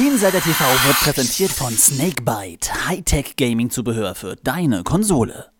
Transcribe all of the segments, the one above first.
Insider TV wird präsentiert von Snakebite, Hightech Gaming Zubehör für deine Konsole.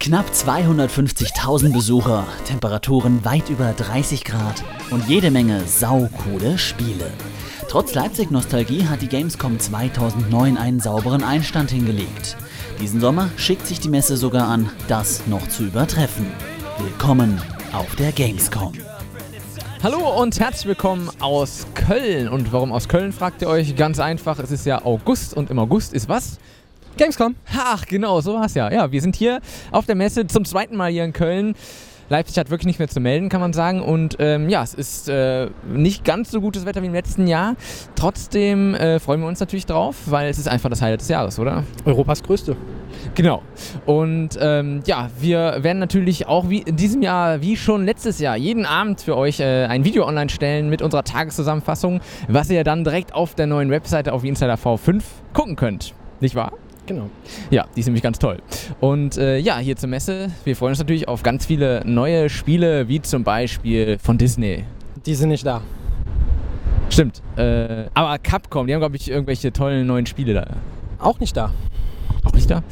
Knapp 250.000 Besucher, Temperaturen weit über 30 Grad und jede Menge saucoole Spiele. Trotz Leipzig-Nostalgie hat die Gamescom 2009 einen sauberen Einstand hingelegt. Diesen Sommer schickt sich die Messe sogar an, das noch zu übertreffen. Willkommen auf der Gamescom. Hallo und herzlich willkommen aus Köln. Und warum aus Köln, fragt ihr euch? Ganz einfach, es ist ja August und im August ist was? Gamescom. Ach, genau, so war es ja. Ja, wir sind hier auf der Messe zum zweiten Mal hier in Köln. Leipzig hat wirklich nicht mehr zu melden, kann man sagen. Und ähm, ja, es ist äh, nicht ganz so gutes Wetter wie im letzten Jahr. Trotzdem äh, freuen wir uns natürlich drauf, weil es ist einfach das Highlight des Jahres, oder? Europas größte. Genau. Und ähm, ja, wir werden natürlich auch wie in diesem Jahr, wie schon letztes Jahr, jeden Abend für euch äh, ein Video online stellen mit unserer Tageszusammenfassung, was ihr dann direkt auf der neuen Webseite auf Insider V5 gucken könnt. Nicht wahr? Genau. Ja, die ist nämlich ganz toll. Und äh, ja, hier zur Messe, wir freuen uns natürlich auf ganz viele neue Spiele, wie zum Beispiel von Disney. Die sind nicht da. Stimmt. Äh, aber Capcom, die haben, glaube ich, irgendwelche tollen neuen Spiele da. Auch nicht da. Auch nicht da?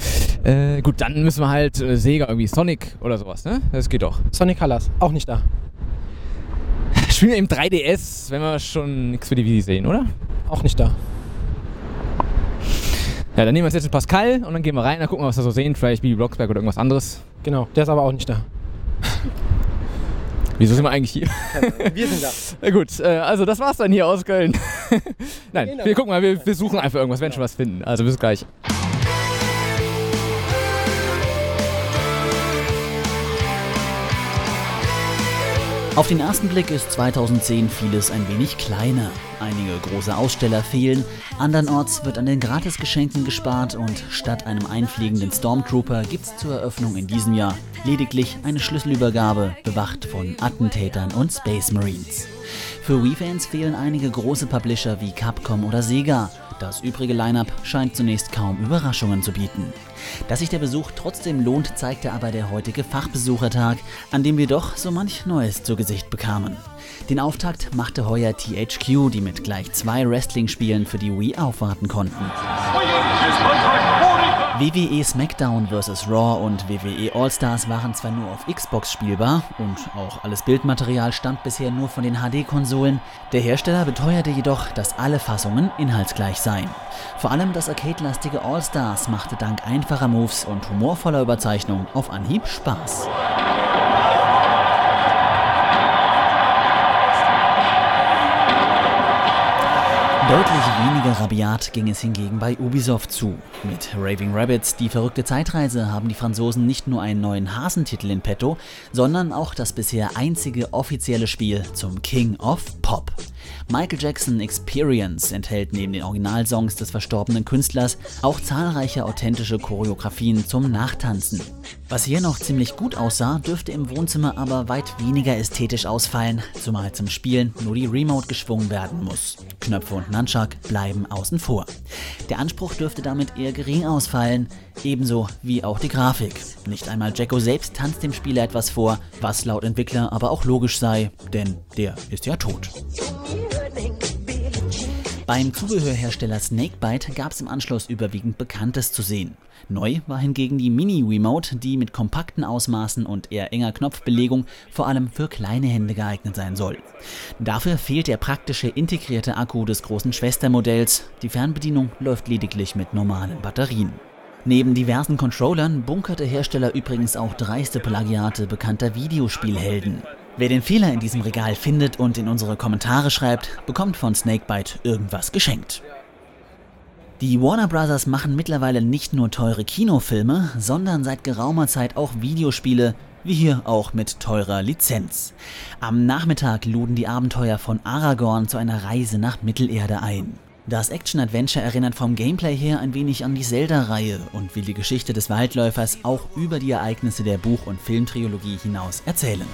Äh, gut, dann müssen wir halt äh, Sega irgendwie Sonic oder sowas, ne? Das geht doch. Sonic Colors. Auch nicht da. Spielen wir im 3DS, wenn wir schon nichts für die Wii sehen, oder? Auch nicht da. Ja, dann nehmen wir jetzt den Pascal und dann gehen wir rein, dann gucken wir, was wir so sehen. Vielleicht Bibi Blocksberg oder irgendwas anderes. Genau. Der ist aber auch nicht da. Wieso sind wir eigentlich hier? Wir sind da. Na gut, äh, also das war's dann hier aus Köln. Nein, Genau. wir gucken mal, wir, wir suchen einfach irgendwas, werden schon was finden. Also bis gleich. Auf den ersten Blick ist 2010 vieles ein wenig kleiner. Einige große Aussteller fehlen, andernorts wird an den Gratisgeschenken gespart und statt einem einfliegenden Stormtrooper gibt's zur Eröffnung in diesem Jahr lediglich eine Schlüsselübergabe, bewacht von Attentätern und Space Marines. Für Wii-Fans fehlen einige große Publisher wie Capcom oder Sega. Das übrige Line-up scheint zunächst kaum Überraschungen zu bieten. Dass sich der Besuch trotzdem lohnt, zeigte aber der heutige Fachbesuchertag, an dem wir doch so manch Neues zu Gesicht bekamen. Den Auftakt machte heuer THQ, die mit gleich zwei Wrestling-Spielen für die Wii aufwarten konnten. WWE SmackDown vs. Raw und WWE All-Stars waren zwar nur auf Xbox spielbar und auch alles Bildmaterial stammt bisher nur von den HD-Konsolen, der Hersteller beteuerte jedoch, dass alle Fassungen inhaltsgleich seien. Vor allem das arcade-lastige All-Stars machte dank einfacher Moves und humorvoller Überzeichnung auf Anhieb Spaß. Deutlich weniger rabiat ging es hingegen bei Ubisoft zu. Mit Raving Rabbits, die verrückte Zeitreise, haben die Franzosen nicht nur einen neuen Hasentitel in petto, sondern auch das bisher einzige offizielle Spiel zum King of Pop. Michael Jackson Experience enthält neben den Originalsongs des verstorbenen Künstlers auch zahlreiche authentische Choreografien zum Nachtanzen. Was hier noch ziemlich gut aussah, dürfte im Wohnzimmer aber weit weniger ästhetisch ausfallen, zumal zum Spielen nur die Remote geschwungen werden muss. Knöpfe und Nunchuck bleiben außen vor. Der Anspruch dürfte damit eher gering ausfallen, ebenso wie auch die Grafik. Nicht einmal Jacko selbst tanzt dem Spieler etwas vor, was laut Entwickler aber auch logisch sei, denn der ist ja tot. Beim Zubehörhersteller Snakebite gab es im Anschluss überwiegend Bekanntes zu sehen. Neu war hingegen die Mini-Remote, die mit kompakten Ausmaßen und eher enger Knopfbelegung vor allem für kleine Hände geeignet sein soll. Dafür fehlt der praktische integrierte Akku des großen Schwestermodells. Die Fernbedienung läuft lediglich mit normalen Batterien. Neben diversen Controllern bunkert der Hersteller übrigens auch dreiste Plagiate bekannter Videospielhelden. Wer den Fehler in diesem Regal findet und in unsere Kommentare schreibt, bekommt von Snakebite irgendwas geschenkt. Die Warner Brothers machen mittlerweile nicht nur teure Kinofilme, sondern seit geraumer Zeit auch Videospiele, Wie hier auch mit teurer Lizenz. Am Nachmittag luden die Abenteuer von Aragorn zu einer Reise nach Mittelerde ein. Das Action-Adventure erinnert vom Gameplay her ein wenig an die Zelda-Reihe und will die Geschichte des Waldläufers auch über die Ereignisse der Buch- und Filmtrilogie hinaus erzählen.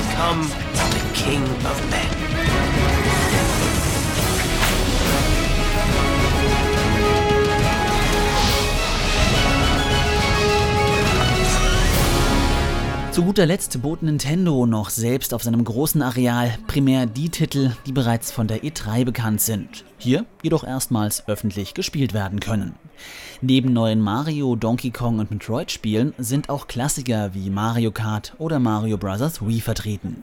Become the King of Men. Zu guter Letzt bot Nintendo noch selbst auf seinem großen Areal primär die Titel, die bereits von der E3 bekannt sind, hier jedoch erstmals öffentlich gespielt werden können. Neben neuen Mario, Donkey Kong und Metroid Spielen sind auch Klassiker wie Mario Kart oder Mario Bros. Wii vertreten.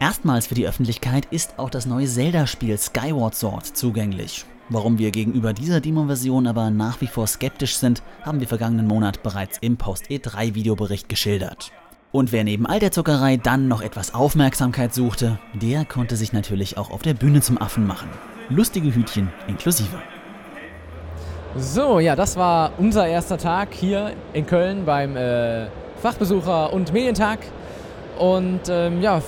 Erstmals für die Öffentlichkeit ist auch das neue Zelda-Spiel Skyward Sword zugänglich. Warum wir gegenüber dieser Demo-Version aber nach wie vor skeptisch sind, haben wir vergangenen Monat bereits im Post-E3-Videobericht geschildert. Und wer neben all der Zuckerei dann noch etwas Aufmerksamkeit suchte, der konnte sich natürlich auch auf der Bühne zum Affen machen. Lustige Hütchen inklusive. So, ja, das war unser erster Tag hier in Köln beim äh, Fachbesucher- und Medientag. Und ähm, ja,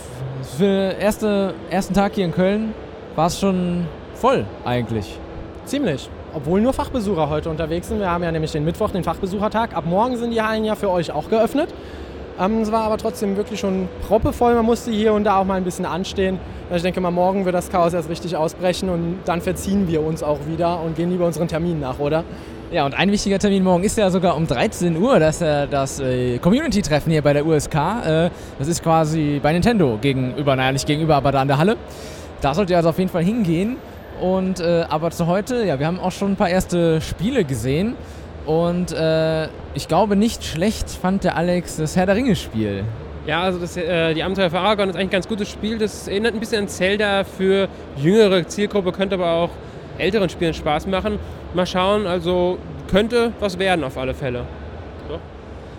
für den erste, ersten Tag hier in Köln war es schon voll eigentlich. Ziemlich. Obwohl nur Fachbesucher heute unterwegs sind. Wir haben ja nämlich den Mittwoch, den Fachbesuchertag. Ab morgen sind die Hallen ja für euch auch geöffnet. Ähm, es war aber trotzdem wirklich schon proppevoll. Man musste hier und da auch mal ein bisschen anstehen. Ich denke mal, morgen wird das Chaos erst richtig ausbrechen und dann verziehen wir uns auch wieder und gehen lieber unseren Terminen nach, oder? Ja, und ein wichtiger Termin morgen ist ja sogar um 13 Uhr, das ist ja das äh, Community-Treffen hier bei der USK. Äh, das ist quasi bei Nintendo gegenüber, naja, nicht gegenüber, aber da an der Halle. Da sollt ihr also auf jeden Fall hingehen. Und äh, aber zu heute, ja, wir haben auch schon ein paar erste Spiele gesehen. Und äh, ich glaube, nicht schlecht fand der Alex das Herr der Ringe-Spiel. Ja, also das, äh, die Abenteuer für Aragorn ist eigentlich ein ganz gutes Spiel. Das erinnert ein bisschen an Zelda für jüngere Zielgruppe, könnte aber auch älteren Spielen Spaß machen. Mal schauen, also könnte was werden auf alle Fälle. So.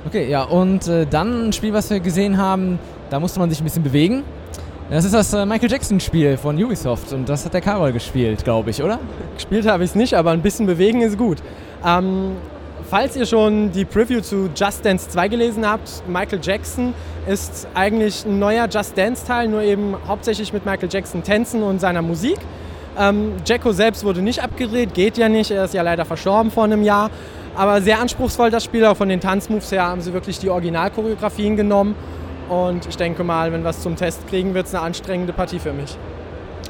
Okay, ja, und äh, dann ein Spiel, was wir gesehen haben, da musste man sich ein bisschen bewegen. Das ist das äh, Michael Jackson-Spiel von Ubisoft und das hat der Karol gespielt, glaube ich, oder? Gespielt habe ich es nicht, aber ein bisschen bewegen ist gut. Ähm, falls ihr schon die Preview zu Just Dance 2 gelesen habt, Michael Jackson ist eigentlich ein neuer Just Dance-Teil, nur eben hauptsächlich mit Michael Jackson Tänzen und seiner Musik. Ähm, Jacko selbst wurde nicht abgedreht, geht ja nicht, er ist ja leider verstorben vor einem Jahr. Aber sehr anspruchsvoll das Spiel, auch von den Tanzmoves her haben sie wirklich die Originalchoreografien genommen. Und ich denke mal, wenn wir es zum Test kriegen, wird es eine anstrengende Partie für mich.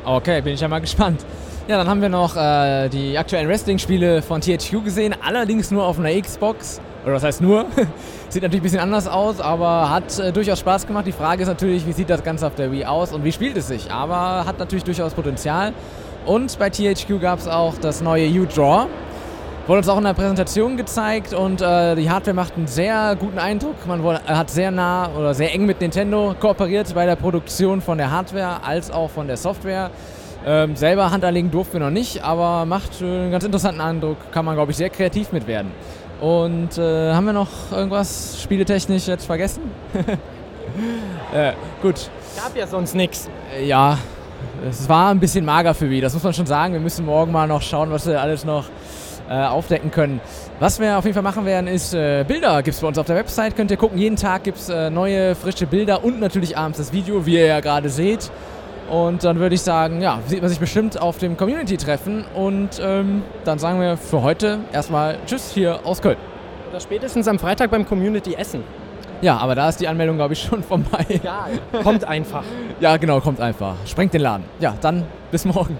Okay, bin ich ja mal gespannt. Ja, dann haben wir noch äh, die aktuellen Wrestling-Spiele von THQ gesehen, allerdings nur auf einer Xbox. Oder was heißt nur? sieht natürlich ein bisschen anders aus, aber hat äh, durchaus Spaß gemacht. Die Frage ist natürlich, wie sieht das Ganze auf der Wii aus und wie spielt es sich? Aber hat natürlich durchaus Potenzial. Und bei THQ gab es auch das neue U-Draw. Wurde uns auch in der Präsentation gezeigt und äh, die Hardware macht einen sehr guten Eindruck. Man wurde, hat sehr nah oder sehr eng mit Nintendo kooperiert bei der Produktion von der Hardware als auch von der Software. Ähm, selber Hand anlegen durften wir noch nicht, aber macht einen ganz interessanten Eindruck. Kann man, glaube ich, sehr kreativ mit werden. Und äh, haben wir noch irgendwas spieletechnisch jetzt vergessen? äh, gut. Gab ja sonst nichts. Äh, ja, es war ein bisschen mager für Wii, das muss man schon sagen. Wir müssen morgen mal noch schauen, was wir alles noch äh, aufdecken können. Was wir auf jeden Fall machen werden, ist äh, Bilder gibt es bei uns auf der Website. Könnt ihr gucken, jeden Tag gibt es äh, neue, frische Bilder und natürlich abends das Video, wie ihr ja gerade seht. Und dann würde ich sagen, ja, sieht man sich bestimmt auf dem Community-Treffen. Und ähm, dann sagen wir für heute erstmal Tschüss hier aus Köln. Oder spätestens am Freitag beim Community-Essen. Ja, aber da ist die Anmeldung, glaube ich, schon vorbei. Ja, kommt einfach. ja, genau, kommt einfach. Sprengt den Laden. Ja, dann bis morgen.